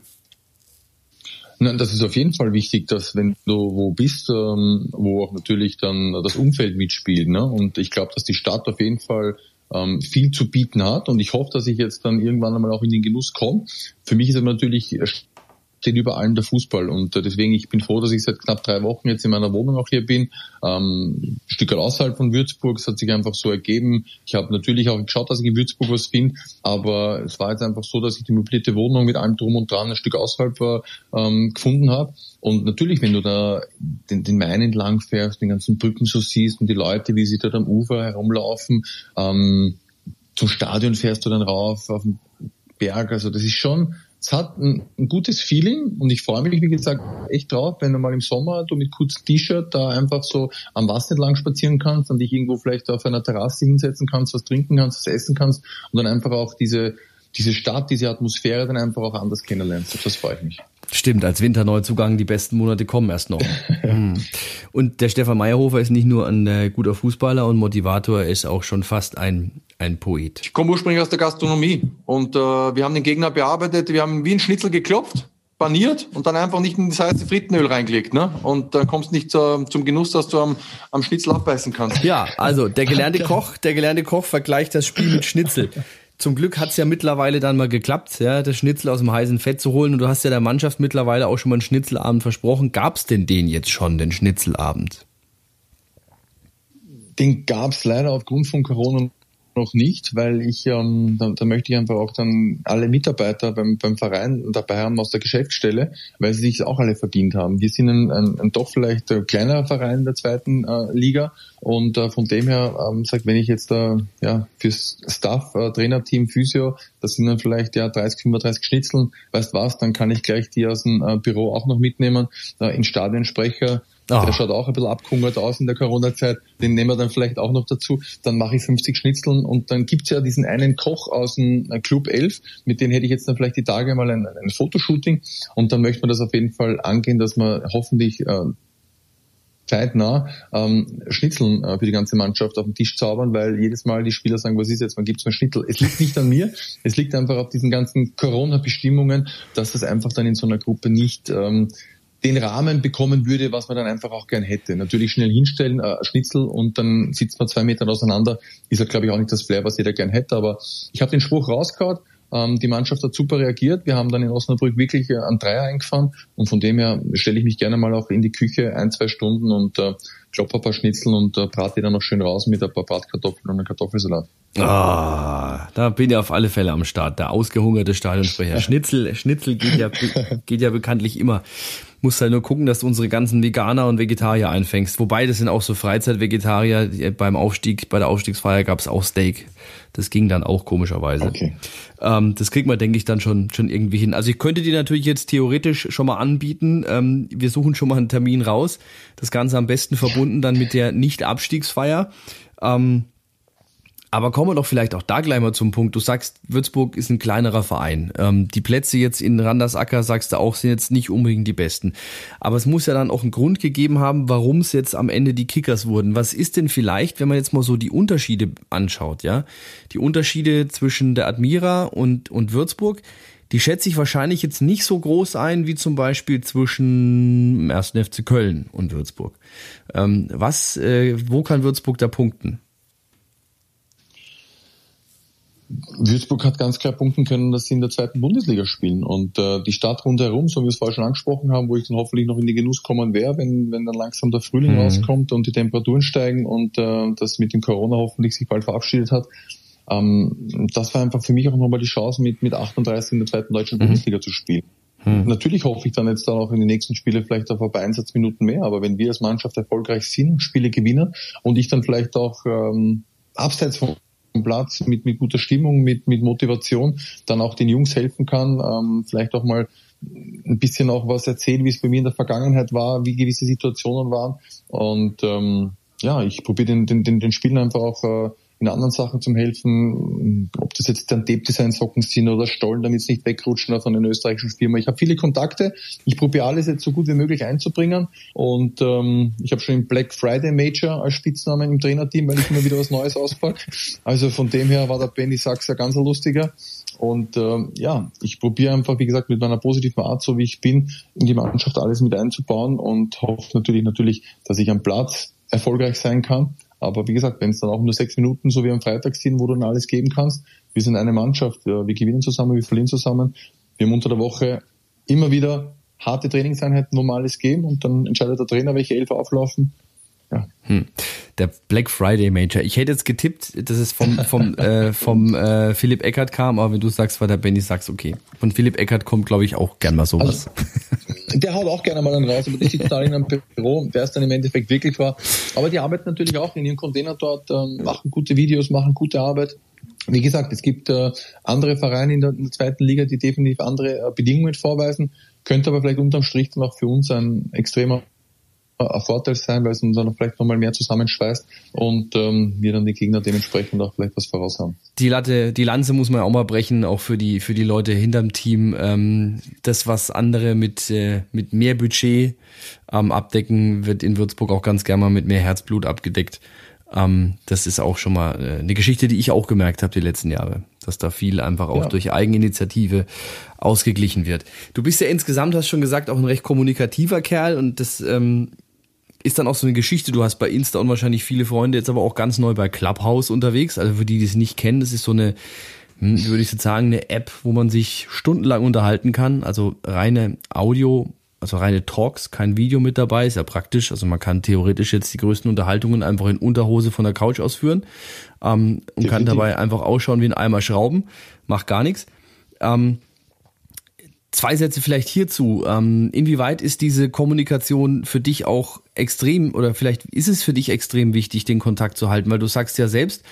Speaker 5: Nein, das ist auf jeden Fall wichtig, dass wenn du wo bist, ähm, wo auch natürlich dann das Umfeld mitspielt. Ne? Und ich glaube, dass die Stadt auf jeden Fall ähm, viel zu bieten hat. Und ich hoffe, dass ich jetzt dann irgendwann einmal auch in den Genuss komme. Für mich ist aber natürlich steht über allem der Fußball. Und äh, deswegen, ich bin froh, dass ich seit knapp drei Wochen jetzt in meiner Wohnung auch hier bin. Ähm, ein Stück außerhalb von Würzburg. Es hat sich einfach so ergeben. Ich habe natürlich auch geschaut, dass ich in Würzburg was finde, aber es war jetzt einfach so, dass ich die möblierte Wohnung mit allem drum und dran ein Stück außerhalb war, ähm, gefunden habe. Und natürlich, wenn du da den, den Main entlang fährst, den ganzen Brücken so siehst und die Leute, wie sie dort am Ufer herumlaufen, ähm, zum Stadion fährst du dann rauf auf den Berg. Also das ist schon es hat ein, ein, gutes Feeling und ich freue mich, wie gesagt, echt drauf, wenn du mal im Sommer du mit kurzem T-Shirt da einfach so am Wasser entlang spazieren kannst und dich irgendwo vielleicht auf einer Terrasse hinsetzen kannst, was trinken kannst, was essen kannst und dann einfach auch diese, diese Stadt, diese Atmosphäre dann einfach auch anders kennenlernst. Das freue ich mich.
Speaker 2: Stimmt, als Winterneuzugang, die besten Monate kommen erst noch. Hm. und der Stefan Meyerhofer ist nicht nur ein äh, guter Fußballer und Motivator, er ist auch schon fast ein, ein Poet.
Speaker 6: Ich komme ursprünglich aus der Gastronomie und äh, wir haben den Gegner bearbeitet, wir haben wie ein Schnitzel geklopft, paniert und dann einfach nicht in das heiße Frittenöl reingelegt. Ne? Und dann kommst du nicht zu, zum Genuss, dass du am, am Schnitzel abbeißen kannst.
Speaker 2: Ja, also der gelernte Koch, der gelernte Koch vergleicht das Spiel mit Schnitzel. Zum Glück hat's ja mittlerweile dann mal geklappt, ja, das Schnitzel aus dem heißen Fett zu holen. Und du hast ja der Mannschaft mittlerweile auch schon mal einen Schnitzelabend versprochen. Gab's denn den jetzt schon, den Schnitzelabend?
Speaker 5: Den gab's leider aufgrund von Corona noch nicht, weil ich, ähm, da, da möchte ich einfach auch dann alle Mitarbeiter beim, beim Verein dabei haben aus der Geschäftsstelle, weil sie sich auch alle verdient haben. Wir sind ein, ein, ein doch vielleicht ein kleinerer Verein der zweiten äh, Liga und äh, von dem her ähm, sagt, wenn ich jetzt äh, ja fürs Staff, äh, Trainerteam, Physio, das sind dann vielleicht ja 30, 35 Schnitzeln, weißt was, dann kann ich gleich die aus dem äh, Büro auch noch mitnehmen, äh, in Stadionsprecher Oh. Der schaut auch ein bisschen abgehungert aus in der Corona-Zeit. Den nehmen wir dann vielleicht auch noch dazu. Dann mache ich 50 Schnitzeln und dann gibt's ja diesen einen Koch aus dem äh, Club 11, mit dem hätte ich jetzt dann vielleicht die Tage mal ein, ein Fotoshooting und dann möchte man das auf jeden Fall angehen, dass man hoffentlich äh, zeitnah ähm, Schnitzeln äh, für die ganze Mannschaft auf den Tisch zaubern, weil jedes Mal die Spieler sagen, was ist jetzt, wann gibt's mir Schnitzel? Es liegt nicht an mir, es liegt einfach auf diesen ganzen Corona-Bestimmungen, dass das einfach dann in so einer Gruppe nicht ähm, den Rahmen bekommen würde, was man dann einfach auch gern hätte. Natürlich schnell hinstellen, äh, Schnitzel und dann sitzt man zwei Meter auseinander, ist ja glaube ich auch nicht das Flair, was jeder gern hätte, aber ich habe den Spruch rausgehauen, ähm, die Mannschaft hat super reagiert, wir haben dann in Osnabrück wirklich äh, an Dreier eingefahren und von dem her stelle ich mich gerne mal auch in die Küche ein, zwei Stunden und äh, kloppe ein paar Schnitzel und äh, brate die dann noch schön raus mit ein paar Bratkartoffeln und einem Kartoffelsalat.
Speaker 2: Ah, da bin ich auf alle Fälle am Start. Der ausgehungerte Stadionsprecher. Schnitzel, Schnitzel geht ja, geht ja bekanntlich immer musst halt nur gucken, dass du unsere ganzen Veganer und Vegetarier einfängst. Wobei, das sind auch so Freizeitvegetarier. Beim Aufstieg, bei der Aufstiegsfeier gab es auch Steak. Das ging dann auch komischerweise. Okay. Ähm, das kriegt man, denke ich, dann schon, schon irgendwie hin. Also ich könnte dir natürlich jetzt theoretisch schon mal anbieten. Ähm, wir suchen schon mal einen Termin raus. Das Ganze am besten verbunden dann mit der Nicht-Abstiegsfeier. Ähm, aber kommen wir doch vielleicht auch da gleich mal zum Punkt. Du sagst, Würzburg ist ein kleinerer Verein. Ähm, die Plätze jetzt in Randersacker, sagst du auch, sind jetzt nicht unbedingt die besten. Aber es muss ja dann auch einen Grund gegeben haben, warum es jetzt am Ende die Kickers wurden. Was ist denn vielleicht, wenn man jetzt mal so die Unterschiede anschaut, ja? Die Unterschiede zwischen der Admira und, und Würzburg, die schätze ich wahrscheinlich jetzt nicht so groß ein, wie zum Beispiel zwischen dem 1. FC Köln und Würzburg. Ähm, was, äh, wo kann Würzburg da punkten?
Speaker 5: Würzburg hat ganz klar punkten können, dass sie in der zweiten Bundesliga spielen. Und äh, die Stadt rundherum, so wie wir es vorher schon angesprochen haben, wo ich dann hoffentlich noch in die Genuss kommen werde, wenn, wenn dann langsam der Frühling mhm. rauskommt und die Temperaturen steigen und äh, das mit dem Corona hoffentlich sich bald verabschiedet hat. Ähm, das war einfach für mich auch nochmal die Chance, mit, mit 38 in der zweiten deutschen mhm. Bundesliga zu spielen. Mhm. Natürlich hoffe ich dann jetzt dann auch in den nächsten Spielen vielleicht auf ein paar Einsatzminuten mehr, aber wenn wir als Mannschaft erfolgreich sind, Spiele gewinnen und ich dann vielleicht auch ähm, abseits von Platz mit, mit guter Stimmung, mit, mit Motivation dann auch den Jungs helfen kann, ähm, vielleicht auch mal ein bisschen auch was erzählen, wie es bei mir in der Vergangenheit war, wie gewisse Situationen waren. Und ähm, ja, ich probiere den, den, den, den Spielen einfach auch äh, in anderen Sachen zum Helfen, ob das jetzt dann Tape-Design-Socken sind oder Stollen, damit es nicht wegrutschen von einer österreichischen Firma. Ich habe viele Kontakte, ich probiere alles jetzt so gut wie möglich einzubringen und ähm, ich habe schon den Black Friday Major als Spitznamen im Trainerteam, weil ich immer wieder was Neues auspacke. Also von dem her war der Benny Sachs ja ganz lustiger. Und ähm, ja, ich probiere einfach, wie gesagt, mit meiner positiven Art, so wie ich bin, in die Mannschaft alles mit einzubauen und hoffe natürlich, natürlich, dass ich am Platz erfolgreich sein kann aber wie gesagt, wenn es dann auch nur sechs Minuten so wie am Freitag sind, wo du dann alles geben kannst, wir sind eine Mannschaft, wir gewinnen zusammen, wir verlieren zusammen. Wir haben unter der Woche immer wieder harte Trainingseinheiten, wo wir alles geben und dann entscheidet der Trainer, welche Elf auflaufen.
Speaker 2: Hm. Der Black Friday Major. Ich hätte jetzt getippt, dass es vom, vom, äh, vom äh, Philipp Eckert kam, aber wenn du sagst, war der Benny, sagst okay. Von Philipp Eckert kommt, glaube ich, auch gern mal sowas.
Speaker 5: Also, der haut auch gerne mal dann raus, aber der sitzt da in einem Büro, wer es dann im Endeffekt wirklich war. Aber die arbeiten natürlich auch in ihren Container dort, ähm, machen gute Videos, machen gute Arbeit. Wie gesagt, es gibt äh, andere Vereine in der, in der, zweiten Liga, die definitiv andere äh, Bedingungen vorweisen, könnte aber vielleicht unterm Strich dann auch für uns ein extremer ein Vorteil sein, weil es uns dann vielleicht nochmal mehr zusammenschweißt und ähm, wir dann die Gegner dementsprechend auch vielleicht was voraus haben.
Speaker 2: Die Latte, die Lanze muss man auch mal brechen, auch für die für die Leute hinterm Team. Ähm, das, was andere mit äh, mit mehr Budget ähm, abdecken, wird in Würzburg auch ganz gerne mal mit mehr Herzblut abgedeckt. Ähm, das ist auch schon mal äh, eine Geschichte, die ich auch gemerkt habe die letzten Jahre, dass da viel einfach auch ja. durch Eigeninitiative ausgeglichen wird. Du bist ja insgesamt, hast schon gesagt, auch ein recht kommunikativer Kerl und das ähm, ist dann auch so eine Geschichte. Du hast bei Insta unwahrscheinlich viele Freunde, jetzt aber auch ganz neu bei Clubhouse unterwegs. Also für die, die es nicht kennen, das ist so eine, hm, würde ich jetzt sagen, eine App, wo man sich stundenlang unterhalten kann. Also reine Audio, also reine Talks, kein Video mit dabei, ist ja praktisch. Also man kann theoretisch jetzt die größten Unterhaltungen einfach in Unterhose von der Couch ausführen ähm, und Definitiv. kann dabei einfach ausschauen wie ein Eimer Schrauben, macht gar nichts. Ähm, Zwei Sätze vielleicht hierzu. Ähm, inwieweit ist diese Kommunikation für dich auch extrem oder vielleicht ist es für dich extrem wichtig, den Kontakt zu halten? Weil du sagst ja selbst,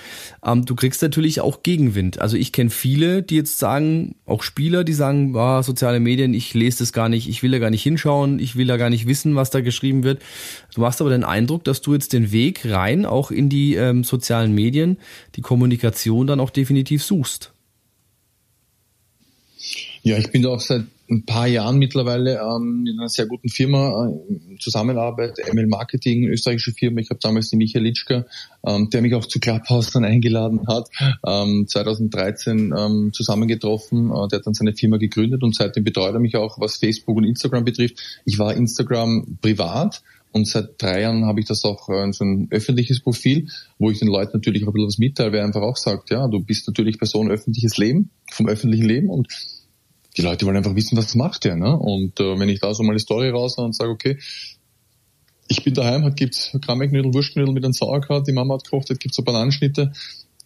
Speaker 2: ähm, du kriegst natürlich auch Gegenwind. Also ich kenne viele, die jetzt sagen, auch Spieler, die sagen, ah, soziale Medien, ich lese das gar nicht, ich will da gar nicht hinschauen, ich will da gar nicht wissen, was da geschrieben wird. Du hast aber den Eindruck, dass du jetzt den Weg rein auch in die ähm, sozialen Medien, die Kommunikation dann auch definitiv suchst.
Speaker 5: Ja, ich bin da auch seit ein paar Jahren mittlerweile ähm, in einer sehr guten Firma äh, Zusammenarbeit, ML Marketing, österreichische Firma. Ich habe damals den Michael Litschka, ähm, der mich auch zu Clubhouse dann eingeladen hat, ähm, 2013 ähm, zusammengetroffen. Äh, der hat dann seine Firma gegründet und seitdem betreut er mich auch, was Facebook und Instagram betrifft. Ich war Instagram privat und seit drei Jahren habe ich das auch äh, so ein öffentliches Profil, wo ich den Leuten natürlich auch ein bisschen was mitteile, wer einfach auch sagt, ja, du bist natürlich Person öffentliches Leben, vom öffentlichen Leben und die Leute wollen einfach wissen, was macht der. Ne? Und äh, wenn ich da so mal eine Story raus und sage, okay, ich bin daheim, hat gibt's Krammecknödel, Wurstknödel mit einem Sauerkraut, die Mama hat gekocht, jetzt gibt's so Bananenschnitte.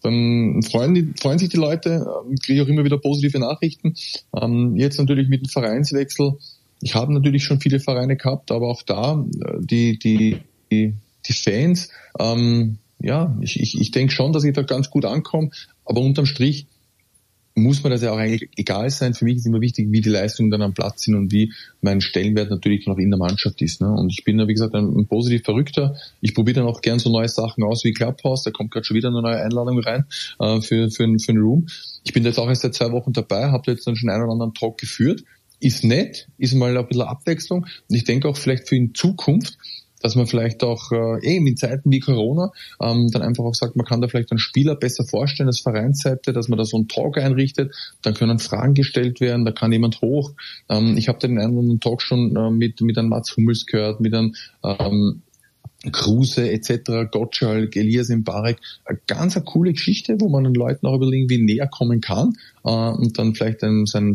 Speaker 5: Dann freuen, die, freuen sich die Leute, äh, kriege auch immer wieder positive Nachrichten. Ähm, jetzt natürlich mit dem Vereinswechsel. Ich habe natürlich schon viele Vereine gehabt, aber auch da äh, die die die, die Fans. Ähm, ja, ich, ich, ich denke schon, dass ich da ganz gut ankomme. Aber unterm Strich muss mir das ja auch eigentlich egal sein. Für mich ist immer wichtig, wie die Leistungen dann am Platz sind und wie mein Stellenwert natürlich noch in der Mannschaft ist. Ne? Und ich bin ja, wie gesagt, ein, ein positiv Verrückter. Ich probiere dann auch gern so neue Sachen aus wie Clubhouse. Da kommt gerade schon wieder eine neue Einladung rein äh, für, für, für einen Room. Ich bin jetzt auch erst seit zwei Wochen dabei, habe jetzt dann schon einen oder anderen Talk geführt. Ist nett, ist mal ein bisschen Abwechslung. Und ich denke auch vielleicht für in Zukunft, dass man vielleicht auch äh, eben in Zeiten wie Corona ähm, dann einfach auch sagt, man kann da vielleicht einen Spieler besser vorstellen als Vereinsseite, dass man da so einen Talk einrichtet, dann können Fragen gestellt werden, da kann jemand hoch. Ähm, ich habe den einen oder anderen Talk schon äh, mit, mit einem Mats Hummels gehört, mit einem ähm, Kruse etc., Gottschalk, Elias Mbarek, eine ganz eine coole Geschichte, wo man den Leuten auch irgendwie näher kommen kann äh, und dann vielleicht einem, seinen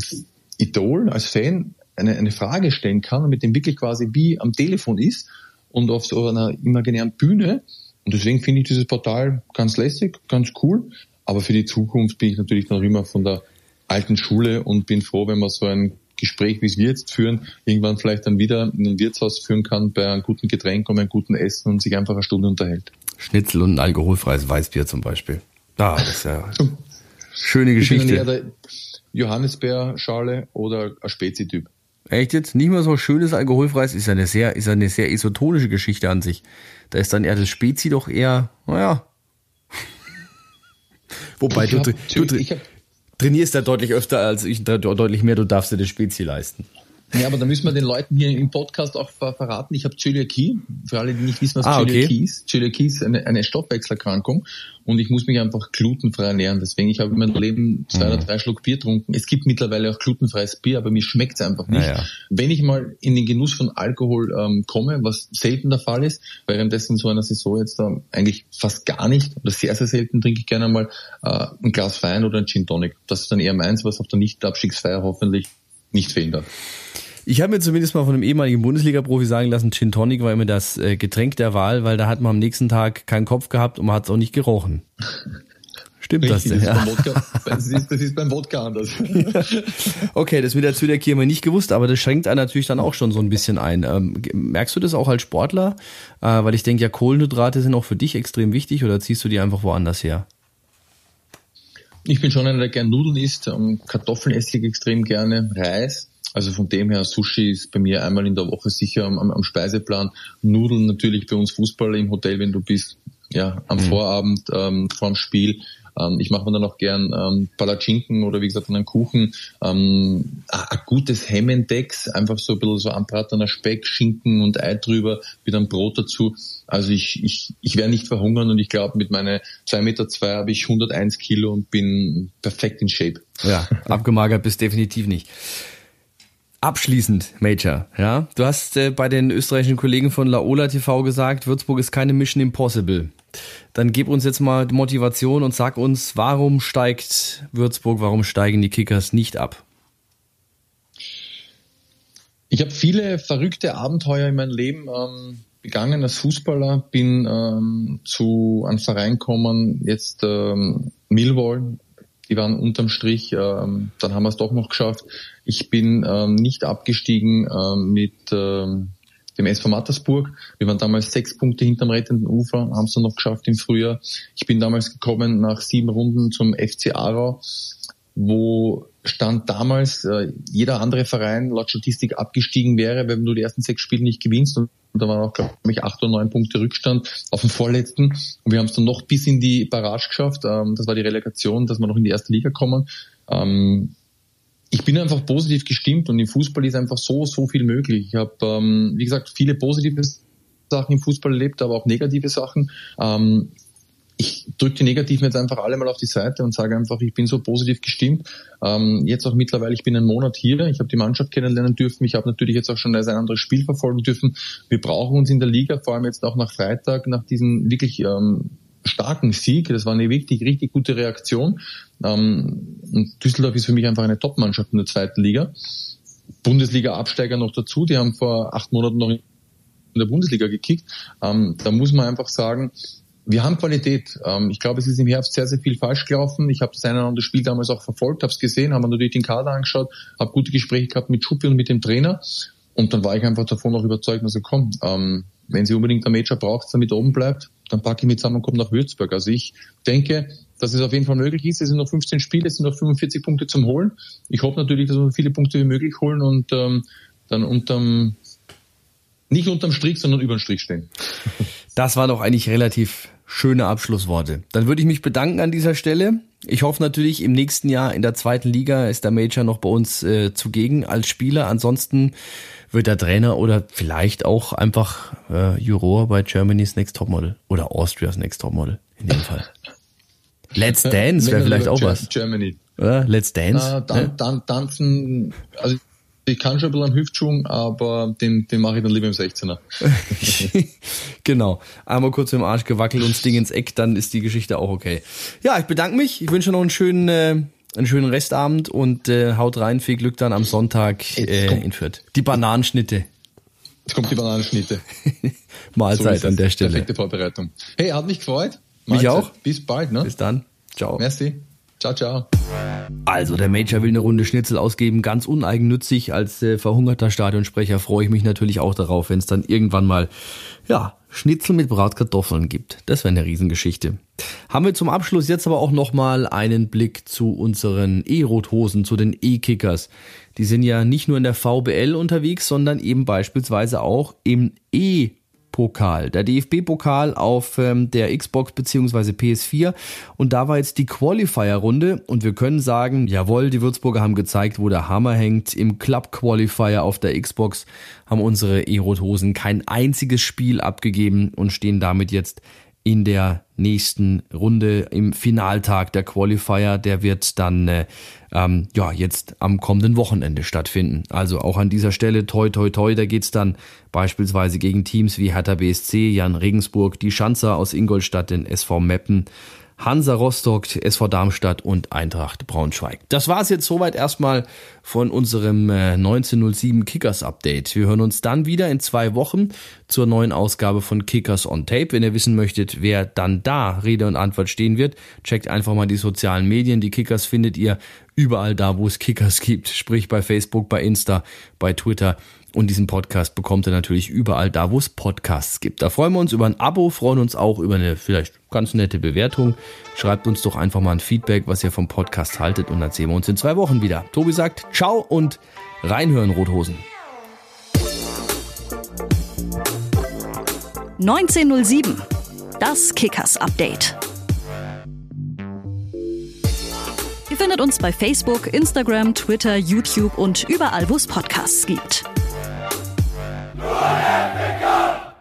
Speaker 5: Idol als Fan eine, eine Frage stellen kann und mit dem wirklich quasi wie am Telefon ist und auf so einer imaginären Bühne. Und deswegen finde ich dieses Portal ganz lässig, ganz cool. Aber für die Zukunft bin ich natürlich noch immer von der alten Schule und bin froh, wenn man so ein Gespräch, wie es wir jetzt führen, irgendwann vielleicht dann wieder in ein Wirtshaus führen kann bei einem guten Getränk und einem guten Essen und sich einfach eine Stunde unterhält.
Speaker 2: Schnitzel und ein alkoholfreies Weißbier zum Beispiel. Ah, das ist ja schöne Geschichte.
Speaker 5: Johannisbeerschale oder ein Spezi-Typ.
Speaker 2: Echt jetzt? Nicht mehr so schönes alkoholfreies, ist ja eine sehr, ist ja eine sehr isotonische Geschichte an sich. Da ist dann eher das Spezi doch eher, naja. Wobei du, hab, du, du trainierst ja deutlich öfter als ich, deutlich mehr, du darfst dir das Spezi leisten.
Speaker 5: Ja, aber da müssen wir den Leuten hier im Podcast auch verraten. Ich habe Zöliakie. Für alle, die nicht wissen, was ah, Zöliakie okay. ist. Zöliakie ist eine, eine Stoffwechselerkrankung und ich muss mich einfach glutenfrei ernähren. Deswegen, ich habe in meinem Leben zwei mhm. oder drei Schluck Bier getrunken. Es gibt mittlerweile auch glutenfreies Bier, aber mir schmeckt es einfach nicht. Ja. Wenn ich mal in den Genuss von Alkohol ähm, komme, was selten der Fall ist, währenddessen so einer Saison jetzt da eigentlich fast gar nicht oder sehr, sehr selten trinke ich gerne mal äh, ein Glas Wein oder ein Gin Tonic. Das ist dann eher meins, was auf der Nicht-Abstiegsfeier hoffentlich nicht darf.
Speaker 2: Ich habe mir zumindest mal von einem ehemaligen Bundesliga-Profi sagen lassen, Gin Tonic war immer das äh, Getränk der Wahl, weil da hat man am nächsten Tag keinen Kopf gehabt und man hat es auch nicht gerochen. Stimmt Richtig, das denn? Das, ja. ist Wodka,
Speaker 5: das, ist, das ist beim Wodka anders.
Speaker 2: okay, das mit der Zöliakie haben wir nicht gewusst, aber das schränkt einen natürlich dann auch schon so ein bisschen ein. Ähm, merkst du das auch als Sportler? Äh, weil ich denke ja, Kohlenhydrate sind auch für dich extrem wichtig oder ziehst du die einfach woanders her?
Speaker 5: Ich bin schon einer, der gern Nudeln isst. Kartoffeln esse ich extrem gerne, Reis. Also von dem her, Sushi ist bei mir einmal in der Woche sicher am, am Speiseplan. Nudeln natürlich bei uns Fußballer im Hotel, wenn du bist, ja, am mhm. Vorabend, ähm, vorm Spiel. Ähm, ich mache mir dann auch gern ähm, Palatschinken oder wie gesagt einen Kuchen. Ähm, ein gutes Hemmendex, einfach so ein bisschen so anbratener Speck, Schinken und Ei drüber, mit einem Brot dazu. Also ich, ich, ich werde nicht verhungern und ich glaube, mit meinen zwei Meter zwei habe ich 101 Kilo und bin perfekt in Shape.
Speaker 2: Ja, abgemagert bist definitiv nicht. Abschließend, Major, ja, du hast äh, bei den österreichischen Kollegen von Laola TV gesagt, Würzburg ist keine Mission Impossible. Dann gib uns jetzt mal die Motivation und sag uns, warum steigt Würzburg, warum steigen die Kickers nicht ab?
Speaker 5: Ich habe viele verrückte Abenteuer in meinem Leben ähm, begangen als Fußballer, bin ähm, zu einem Verein gekommen, jetzt ähm, Millwall, die waren unterm Strich, ähm, dann haben wir es doch noch geschafft. Ich bin ähm, nicht abgestiegen ähm, mit ähm, dem SV Mattersburg. Wir waren damals sechs Punkte hinterm rettenden Ufer, haben es dann noch geschafft im Frühjahr. Ich bin damals gekommen nach sieben Runden zum FC Aarau, wo stand damals äh, jeder andere Verein laut Statistik abgestiegen wäre, wenn du die ersten sechs Spiele nicht gewinnst. Und da waren auch, glaube ich, acht oder neun Punkte Rückstand auf dem vorletzten. Und wir haben es dann noch bis in die Barrage geschafft. Ähm, das war die Relegation, dass wir noch in die erste Liga kommen. Ähm, ich bin einfach positiv gestimmt und im Fußball ist einfach so, so viel möglich. Ich habe, ähm, wie gesagt, viele positive Sachen im Fußball erlebt, aber auch negative Sachen. Ähm, ich drücke die Negativen jetzt einfach alle mal auf die Seite und sage einfach, ich bin so positiv gestimmt. Ähm, jetzt auch mittlerweile, ich bin einen Monat hier, ich habe die Mannschaft kennenlernen dürfen, ich habe natürlich jetzt auch schon ein anderes Spiel verfolgen dürfen. Wir brauchen uns in der Liga, vor allem jetzt auch nach Freitag, nach diesem wirklich ähm, starken Sieg. Das war eine wirklich richtig gute Reaktion. Ähm, und Düsseldorf ist für mich einfach eine Top-Mannschaft in der zweiten Liga. Bundesliga-Absteiger noch dazu, die haben vor acht Monaten noch in der Bundesliga gekickt. Ähm, da muss man einfach sagen, wir haben Qualität. Ähm, ich glaube, es ist im Herbst sehr, sehr viel falsch gelaufen. Ich habe das eine oder andere Spiel damals auch verfolgt, habe es gesehen, habe mir natürlich den Kader angeschaut, habe gute Gespräche gehabt mit Schuppi und mit dem Trainer. Und dann war ich einfach davon noch überzeugt, also komm, wenn sie unbedingt einen Major braucht, damit oben bleibt, dann packe ich mit zusammen und komme nach Würzburg. Also ich denke, dass es auf jeden Fall möglich ist. Es sind noch 15 Spiele, es sind noch 45 Punkte zum Holen. Ich hoffe natürlich, dass wir viele Punkte wie möglich holen und ähm, dann unterm, nicht unterm Strich, sondern über den Strich stehen.
Speaker 2: Das war doch eigentlich relativ schöne Abschlussworte. Dann würde ich mich bedanken an dieser Stelle. Ich hoffe natürlich, im nächsten Jahr in der zweiten Liga ist der Major noch bei uns äh, zugegen als Spieler. Ansonsten wird er Trainer oder vielleicht auch einfach äh, Juror bei Germany's Next Topmodel oder Austria's Next Topmodel in dem Fall. Let's Dance wäre vielleicht auch was.
Speaker 5: Germany.
Speaker 2: Oder? Let's Dance.
Speaker 5: Uh, dan,
Speaker 2: ne?
Speaker 5: dan, tanzen, also ich kann schon ein bisschen einen Hüftschwung, aber den, den mache ich dann lieber im 16er.
Speaker 2: genau. Einmal kurz im Arsch gewackelt und das Ding ins Eck, dann ist die Geschichte auch okay. Ja, ich bedanke mich. Ich wünsche noch einen schönen, äh, einen schönen Restabend und äh, haut rein. Viel Glück dann am Sonntag äh, in Fürth. Die Bananenschnitte.
Speaker 5: Jetzt kommt die Bananenschnitte.
Speaker 2: Mahlzeit so an der Stelle.
Speaker 5: Perfekte Vorbereitung. Hey, hat mich gefreut.
Speaker 2: Mahlzeit. Mich auch.
Speaker 5: Bis bald, ne?
Speaker 2: Bis dann. Ciao.
Speaker 5: Merci. Ciao, ciao.
Speaker 2: Also der Major will eine Runde Schnitzel ausgeben, ganz uneigennützig. Als äh, verhungerter Stadionsprecher freue ich mich natürlich auch darauf, wenn es dann irgendwann mal ja Schnitzel mit Bratkartoffeln gibt. Das wäre eine Riesengeschichte. Haben wir zum Abschluss jetzt aber auch nochmal einen Blick zu unseren E-Rothosen, zu den E-Kickers. Die sind ja nicht nur in der VBL unterwegs, sondern eben beispielsweise auch im E- Pokal, der DFB-Pokal auf ähm, der Xbox bzw. PS4 und da war jetzt die Qualifier-Runde und wir können sagen, jawohl, die Würzburger haben gezeigt, wo der Hammer hängt. Im Club-Qualifier auf der Xbox haben unsere E-Rot-Hosen kein einziges Spiel abgegeben und stehen damit jetzt in der nächsten Runde im Finaltag der Qualifier. Der wird dann äh, ähm, ja jetzt am kommenden Wochenende stattfinden. Also auch an dieser Stelle toi toi toi, da geht's dann beispielsweise gegen Teams wie Hertha BSC, Jan Regensburg, die Schanzer aus Ingolstadt, den SV Meppen Hansa Rostock, SV Darmstadt und Eintracht Braunschweig. Das war es jetzt soweit erstmal von unserem 1907 äh, Kickers Update. Wir hören uns dann wieder in zwei Wochen zur neuen Ausgabe von Kickers on Tape. Wenn ihr wissen möchtet, wer dann da Rede und Antwort stehen wird, checkt einfach mal die sozialen Medien. Die Kickers findet ihr überall da, wo es Kickers gibt. Sprich bei Facebook, bei Insta, bei Twitter und diesen Podcast bekommt ihr natürlich überall da, wo es Podcasts gibt. Da freuen wir uns über ein Abo, freuen uns auch über eine vielleicht ganz nette Bewertung. Schreibt uns doch einfach mal ein Feedback, was ihr vom Podcast haltet und dann sehen wir uns in zwei Wochen wieder. Tobi sagt Ciao und reinhören, Rothosen.
Speaker 1: 1907. Das Kickers Update. Ihr findet uns bei Facebook, Instagram, Twitter, YouTube und überall, wo es Podcasts gibt. Good Africa!